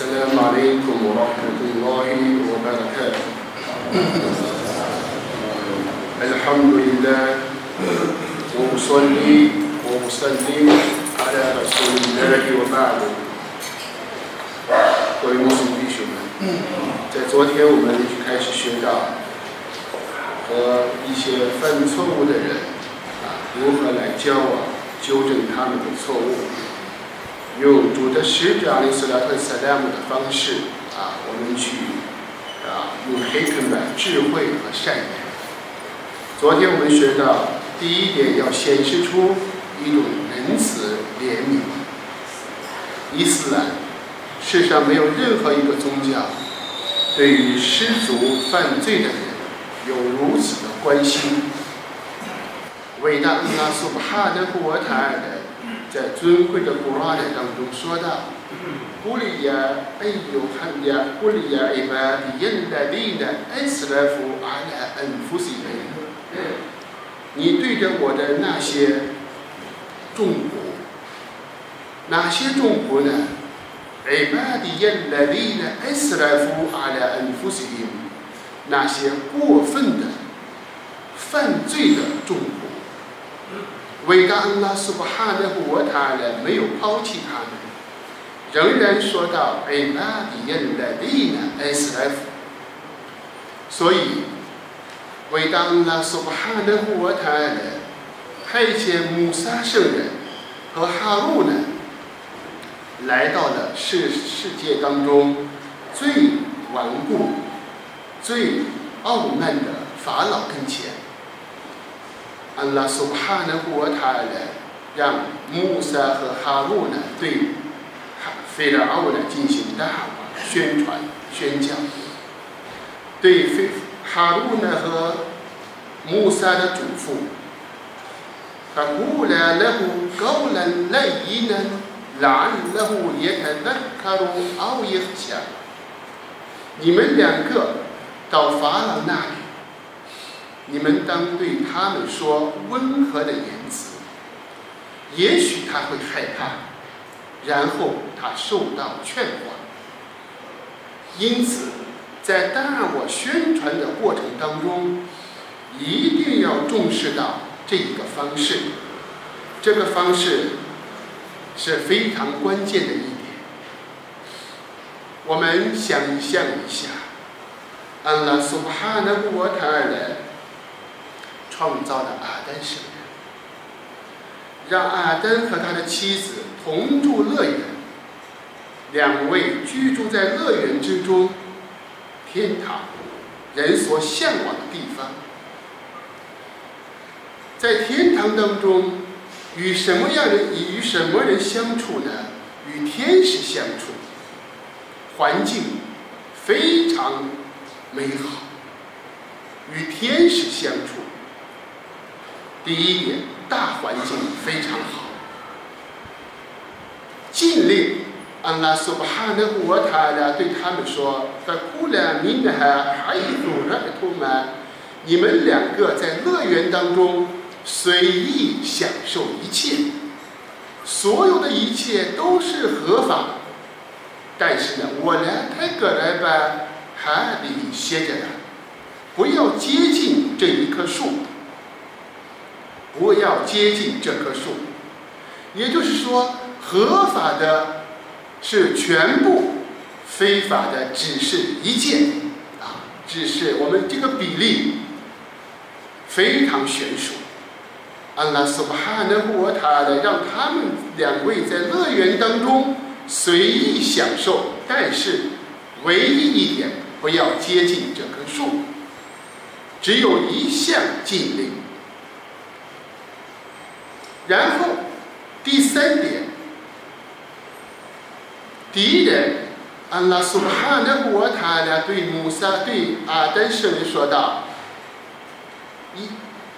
السلام عليكم ورحمة الله وبركاته الحمد لله وأصلي وأسلم على رسول الله وبعد 各位穆斯林弟兄们，在昨天我们就开始学到和一些犯错误的人啊如何来交往，纠正他们的错误。 用主的使者阿里斯拉特萨拉姆的方式啊，我们去啊用黑肯的智慧和善良。昨天我们学到第一点，要显示出一种仁慈怜悯。伊斯兰世上没有任何一个宗教对于失足犯罪的人有如此的关心。伟大的拉苏哈德古尔塔的。在尊贵的古兰经当中说到：“古里亚，哎呦，哈呀，古里亚，伊巴迪耶拉迪纳，埃斯拉夫阿拉恩福西梅。你对着我的那些众仆，哪些众仆呢？伊巴迪耶拉迪纳，埃斯拉夫阿拉恩福西梅，那些过分的、犯罪的众仆。”伟大恩拉苏巴哈的活他呢，没有抛弃他们，仍然说到“哎，那迪恩的利呢？”S F。所以，伟大恩拉苏巴哈的活他呢，派遣穆萨圣人和哈路呢，来到了世世界当中最顽固、最傲慢的法老跟前。安拉苏哈呢，我他呢，让穆萨和哈鲁呢对菲拉奥呢进行大宣传宣讲，对菲哈鲁呢和穆萨的嘱咐，他古来那户高人来伊呢，让那户也看那卡鲁奥耶下，你们两个到法老那里。你们当对他们说温和的言辞，也许他会害怕，然后他受到劝化。因此，在大我宣传的过程当中，一定要重视到这一个方式。这个方式是非常关键的一点。我们想象一下，安拉苏哈纳布塔尔的。创造了阿丹圣人，让阿丹和他的妻子同住乐园，两位居住在乐园之中，天堂，人所向往的地方。在天堂当中，与什么样的与什么人相处呢？与天使相处，环境非常美好，与天使相处。第一点，大环境非常好。尽力，安拉苏巴哈的沃塔拉对他们说：“在库兰明的海海祖热图曼，你们两个在乐园当中随意享受一切，所有的一切都是合法。但是呢，我来泰戈来吧，还得歇着呢，不要接近这一棵树。”不要接近这棵树，也就是说，合法的是全部，非法的只是一件，啊，只是我们这个比例非常悬殊。安拉苏巴哈的沃塔的让他们两位在乐园当中随意享受，但是唯一一点，不要接近这棵树，只有一项禁令。然后，第三点，第一点，安拉苏哈的沃塔呢对穆萨对阿丹圣人说道：“因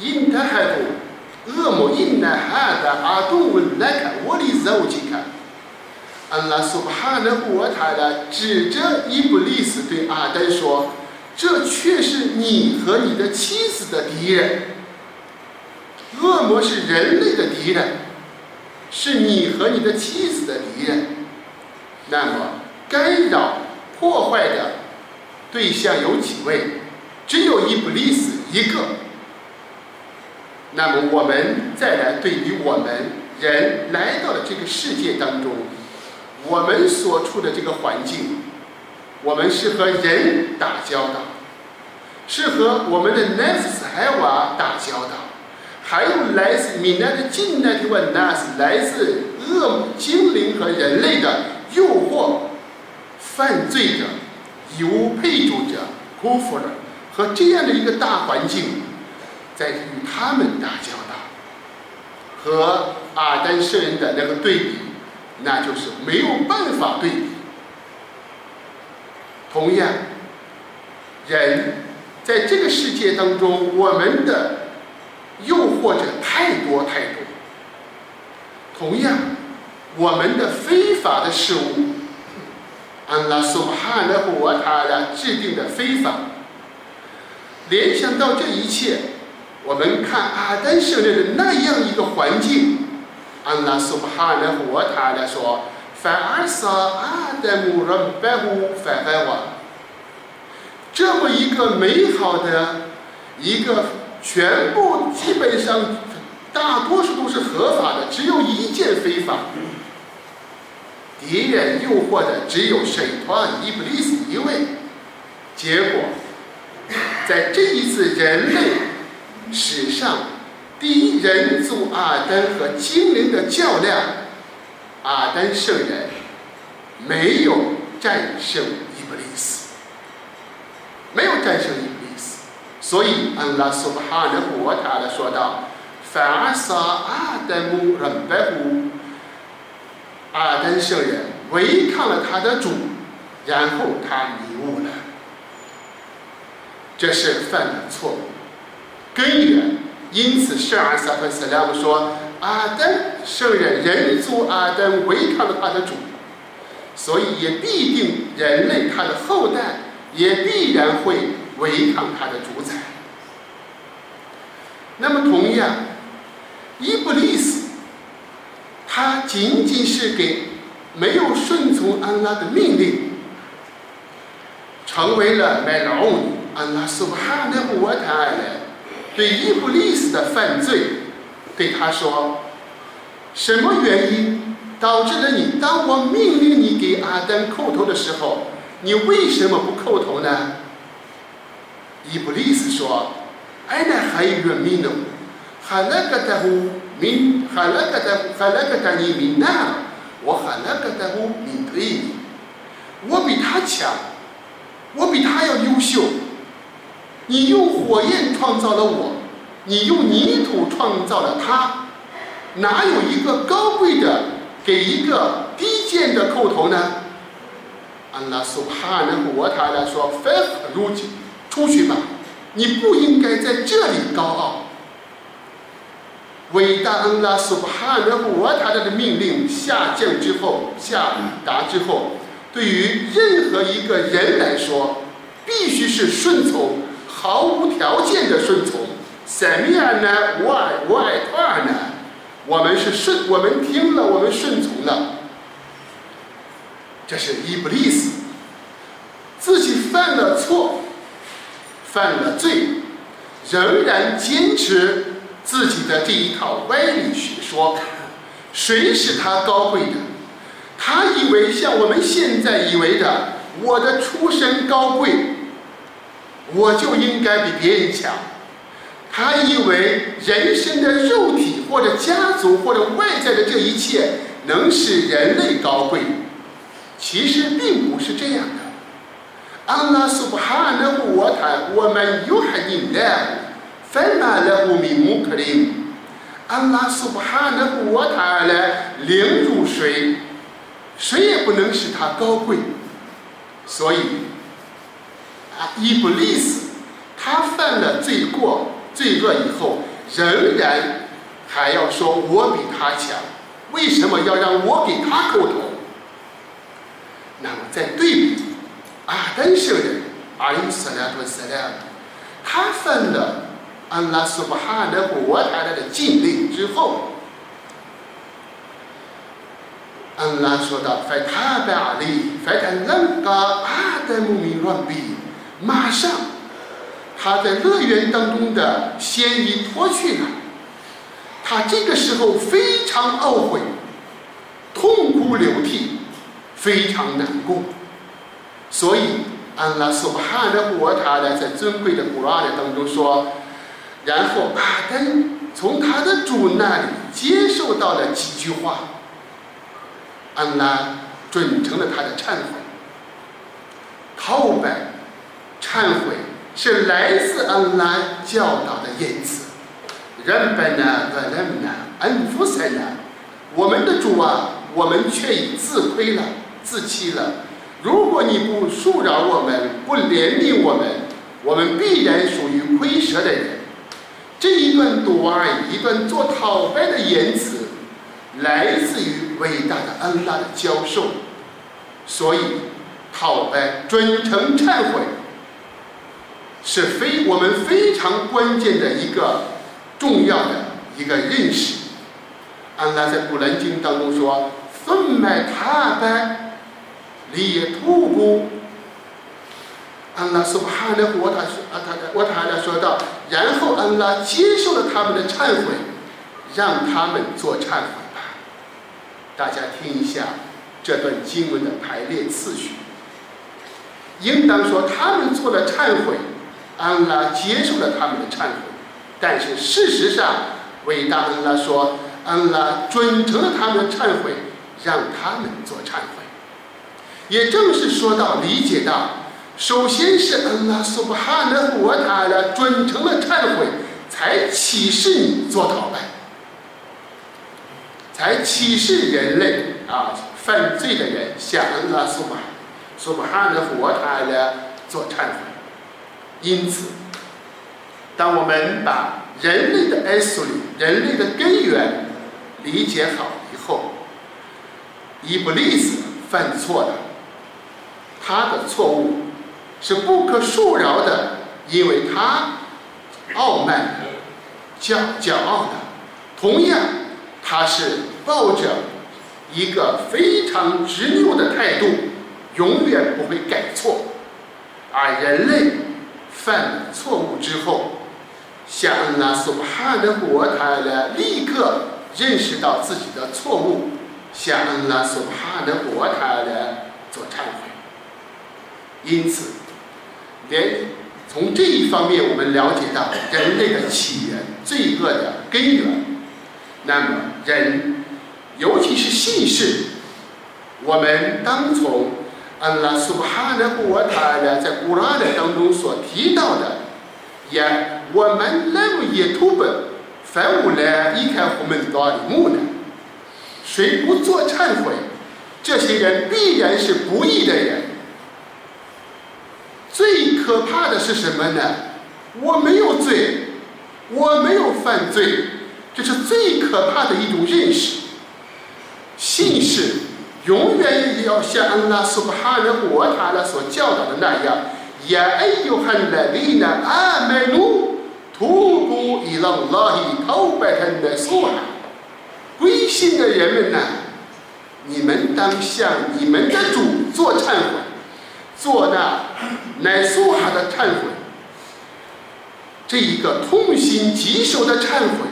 因他还不恶魔因那哈的阿东文来看我的肉去看。”安拉苏哈的沃塔呢指着伊布利斯对阿丹说：“这却是你和你的妻子的敌人。”恶魔是人类的敌人，是你和你的妻子的敌人。那么，干扰、破坏的对象有几位？只有伊布利斯一个。那么我们再来对于我们人来到了这个世界当中，我们所处的这个环境，我们是和人打交道，是和我们的 nefs 海瓦打交道，还有来自米南的近代的 nas 来自恶精灵和人类的诱惑、犯罪者、以物配主者、辜负了。和这样的一个大环境，在与他们打交道，和阿丹圣人的那个对比，那就是没有办法对比。同样，人在这个世界当中，我们的诱惑者太多太多。同样，我们的非法的事物，安拉苏哈的和他的制定的非法。联想到这一切，我们看阿丹圣人的那样一个环境，安拉苏巴哈的和他来说，反而撒阿丹姆让白虎反白瓦，这么一个美好的一个全部基本上大多数都是合法的，只有一件非法，敌人诱惑的只有神团伊布利。斯一位，结果。在这一次人类史上第一人族阿丹和精灵的较量，阿丹圣人没有战胜伊布利斯，没有战胜伊，所以安拉苏巴哈的国塔的说道：“反而杀阿德姆人白虎，阿登圣人违抗了他的主，然后他迷误了。”这是犯了错误，根源。因此，圣阿萨和斯拉姆说：“阿登圣人人族阿登违抗了他的主，所以也必定人类他的后代也必然会违抗他的主宰。”那么，同样，伊布利斯他仅仅是给没有顺从安拉的命令，成为了麦劳尼。安拉苏哈的我他来对伊布利斯的犯罪，对他说：什么原因导致了你？当我命令你给阿丹叩头的时候，你为什么不叩头呢？伊布利斯说：哎，那还有个命呢，哈那个的乎命，哈那个的，哈那个的你命难，我哈那个的乎命对你，我比他强，我比他要优秀。你用火焰创造了我，你用泥土创造了他，哪有一个高贵的给一个低贱的叩头呢？安拉苏哈的我他来说，非如今出去吧，你不应该在这里高傲。伟大安拉苏哈的我他的命令下降之后，下达之后，对于任何一个人来说，必须是顺从。毫无条件的顺从，什么样呢？我爱我爱他呢？我们是顺，我们听了，我们顺从了。这是伊布利斯自己犯了错，犯了罪，仍然坚持自己的这一套歪理学说。谁使他高贵的？他以为像我们现在以为的，我的出身高贵。我就应该比别人强。他以为人生的肉体或者家族或者外在的这一切能使人类高贵，其实并不是这样。安拉苏布哈纳胡我谈我们有哈尼来，分满了无名木克林。安拉苏布哈纳胡我谈来凌辱谁，谁也不能使他高贵。所以。伊布利斯，他犯了罪过、罪恶以后，仍然还要说我比他强。为什么要让我给他叩头？那么在对比阿丹圣人阿里斯拉图斯拉，他犯了安拉苏巴哈的国他的禁令之后，安拉说道：“费塔贝阿里，费塔楞嘎阿德姆米乱比，马上，他在乐园当中的仙衣脱去了。他这个时候非常懊悔，痛哭流涕，非常难过。所以，安拉苏巴哈的国塔呢，在尊贵的古拉的当中说，然后阿登从他的主那里接受到了几句话。”安拉准成了他的忏悔，叩拜、忏悔是来自安拉教导的言辞。人本呢，人们呢，恩福塞呢，我们的主啊，我们却已自亏了、自欺了。如果你不恕饶我们，不怜悯我们，我们必然属于亏折的人。这一段多爱，一段做讨拜的言辞。来自于伟大的安拉的教授，所以讨白、准诚、忏悔是非我们非常关键的一个重要的一个认识。安拉在古兰经当中说：“分麦塔白，离土布。”安拉说：“哈的我他说啊，他我他来说道，然后安拉接受了他们的忏悔，让他们做忏悔吧。”大家听一下这段经文的排列次序。应当说，他们做了忏悔，安拉接受了他们的忏悔。但是事实上，伟大安拉说，安拉准成了他们的忏悔，让他们做忏悔。也正是说到、理解到，首先是安拉苏布哈的活他的准成了忏悔，才启示你做祷拜。才启示人类啊，犯罪的人向安拉苏巴苏巴哈的活他来做忏悔。因此，当我们把人类的埃索里、人类的根源理解好以后，伊布利斯犯错了，他的错误是不可恕饶的，因为他傲慢、骄骄傲的，同样。他是抱着一个非常执拗的态度，永远不会改错。而人类犯了错误之后，像安拉苏哈的国，他呢立刻认识到自己的错误，向安拉苏哈的国，他呢做忏悔。因此，连从这一方面，我们了解到人类的起源、罪恶的根源。那么，人，尤其是信士，我们当从安拉苏哈的国他的在古拉的当中所提到的，也我们来为耶图本，凡无来离开我们道的木呢？谁不做忏悔？这些人必然是不义的人。最可怕的是什么呢？我没有罪，我没有犯罪。这是最可怕的一种认识。信士永远也要像安拉苏巴哈的国塔拉所教导的那样：“呀，哎呦，汉来利呢？阿门努，徒步伊朗拉伊头白很的苏哈。归信的人们呢，你们当向你们的主做忏悔，做那乃苏哈的忏悔。这一个痛心疾首的忏悔。”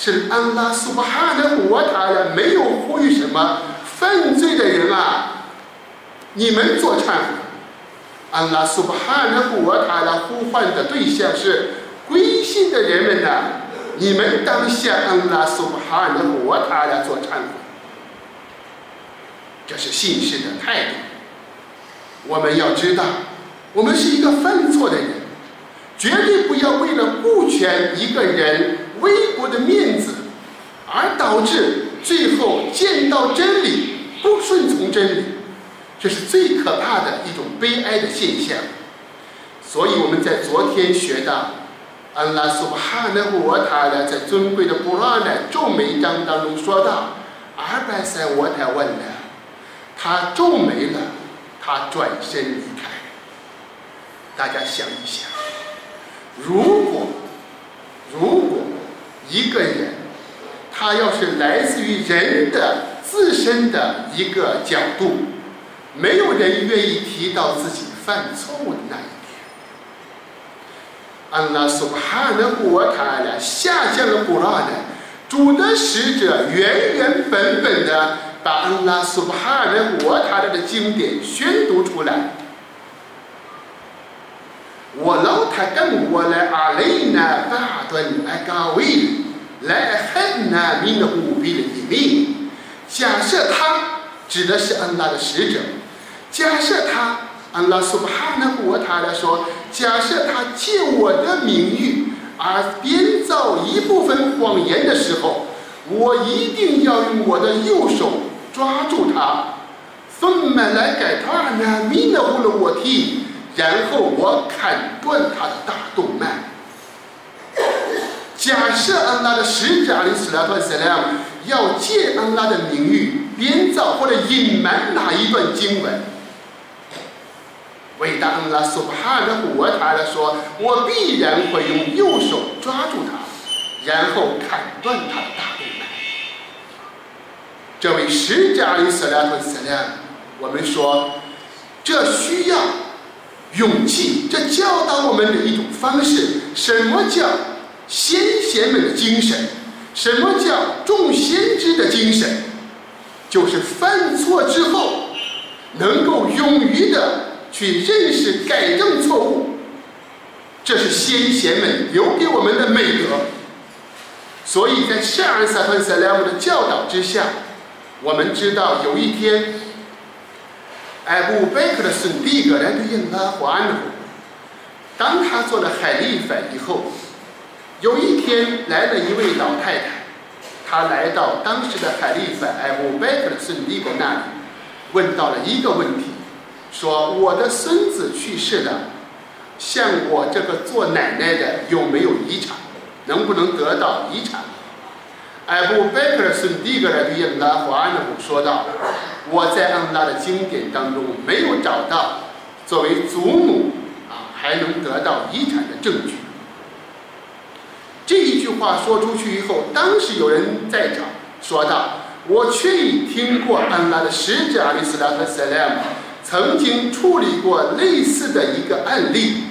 是安拉苏巴哈的国塔呀，没有呼吁什么犯罪的人啊，你们做忏悔。安拉苏巴哈的国塔的呼唤的对象是归信的人们呐，你们当向安拉苏巴哈的国塔来做忏悔。这是信士的态度。我们要知道，我们是一个犯错的人，绝对不要为了顾全一个人。微薄的面子，而导致最后见到真理不顺从真理，这是最可怕的一种悲哀的现象。所以我们在昨天学到，安拉苏哈纳沃塔呢，在尊贵的布拉的皱眉章当中说到，阿拜塞沃塔问了，他皱眉了，他转身离开。大家想一想，如果，如果。一个人，他要是来自于人的自身的一个角度，没有人愿意提到自己犯错误的那一天。安拉苏哈的国塔呢下降了古拉呢，主的使者原原本本的把安拉苏哈的国塔的经典宣读出来。我老他跟我来阿雷呢，巴顿来高位，来很难明的无比的一命。假设他指的是安拉的使者，假设他安拉苏巴哈的国塔来说，假设他借我的名誉而编造一部分谎言的时候，我一定要用我的右手抓住他，分满来改他呢，明的无了我听。然后我砍断他的大动脉。假设安拉的使者阿里斯拉特塞莱要借安拉的名誉编造或者隐瞒哪一段经文，伟大安拉苏巴哈的活他来说，我必然会用右手抓住他，然后砍断他的大动脉。这位使者阿里斯拉特塞莱，我们说，这需要。勇气，这教导我们的一种方式。什么叫先贤们的精神？什么叫众先知的精神？就是犯错之后，能够勇于的去认识、改正错误。这是先贤们留给我们的美德。所以在圣安萨和塞莱姆的教导之下，我们知道有一天。艾布贝克的孙弟格来对应他还了。当他做了海利法以后，有一天来了一位老太太，她来到当时的海利法艾布贝克的孙弟格那里，问到了一个问题，说我的孙子去世了，像我这个做奶奶的有没有遗产，能不能得到遗产？艾布贝克的孙弟格来对应他还了，说道。我在安拉的经典当中没有找到作为祖母啊还能得到遗产的证据。这一句话说出去以后，当时有人在场说道：“我确已听过安拉的使者阿里斯拉特塞莱姆曾经处理过类似的一个案例，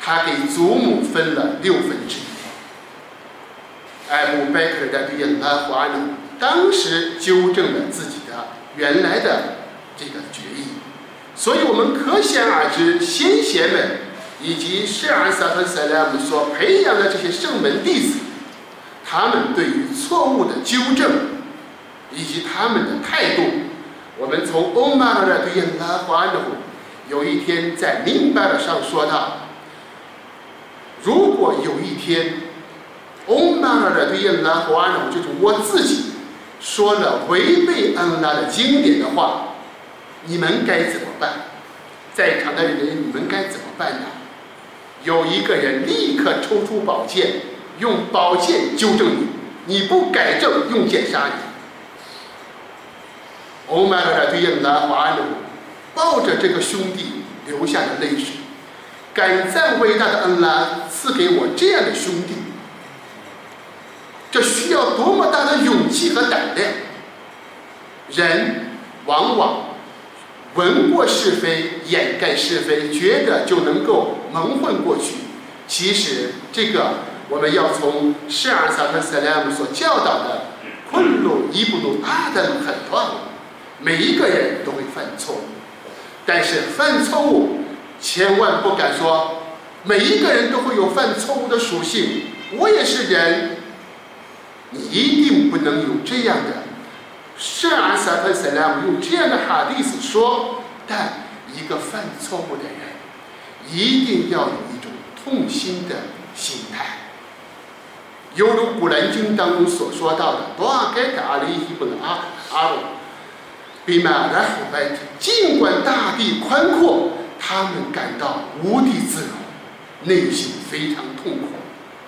他给祖母分了六分之一。”艾布贝克的对安拉话呢，当时纠正了自己。原来的这个决议，所以我们可想而知，先贤们以及圣安萨和塞莱姆所培养的这些圣门弟子，他们对于错误的纠正以及他们的态度，我们从欧玛尔的对拉华努有一天在明白了上说到，如果有一天欧玛尔的对拉华努就是我自己。说了违背安拉的经典的话，你们该怎么办？在场的人，你们该怎么办呢？有一个人立刻抽出宝剑，用宝剑纠正你，你不改正，用剑杀你。欧麦尔对应拉华安抱着这个兄弟流下的泪水，感赞伟大的恩拉赐给我这样的兄弟。这需要多么大的勇气和胆量！人往往闻过是非，掩盖是非，觉得就能够蒙混过去。其实，这个我们要从圣尔萨特塞莱姆所教导的“困路一步路阿登很断”，每一个人都会犯错误，但是犯错误千万不敢说每一个人都会有犯错误的属性。我也是人。你一定不能有这样的圣安萨特塞拉姆用这样的哈迪斯说，但一个犯错误的人一定要有一种痛心的心态，犹如《古兰经》当中所说到的：“多阿盖达阿里伊布阿阿鲁，比马拉虎拜尽管大地宽阔，他们感到无地自容，内心非常痛苦。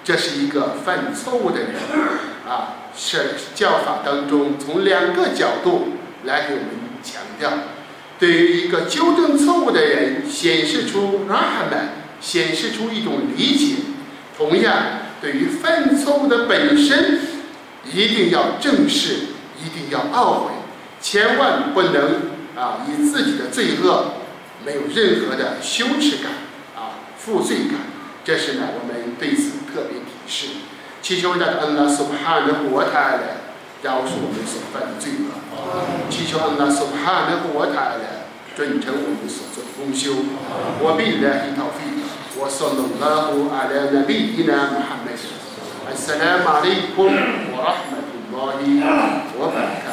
这是一个犯错误的人。”啊，是教法当中从两个角度来给我们强调，对于一个纠正错误的人，显示出阿哈曼，显示出一种理解；同样，对于犯错误的本身，一定要正视，一定要懊悔，千万不能啊以自己的罪恶没有任何的羞耻感啊负罪感，这是呢我们对此特别提示。祈求的恩拉苏哈的国泰的饶恕我们所犯罪恶，祈求恩拉苏哈的国泰的准成我们所做的功修。我必来一套费，我说能拉乎阿拉那比伊那穆罕默德，阿萨拉马里库姆，我拉哈麦布拉伊，我拜。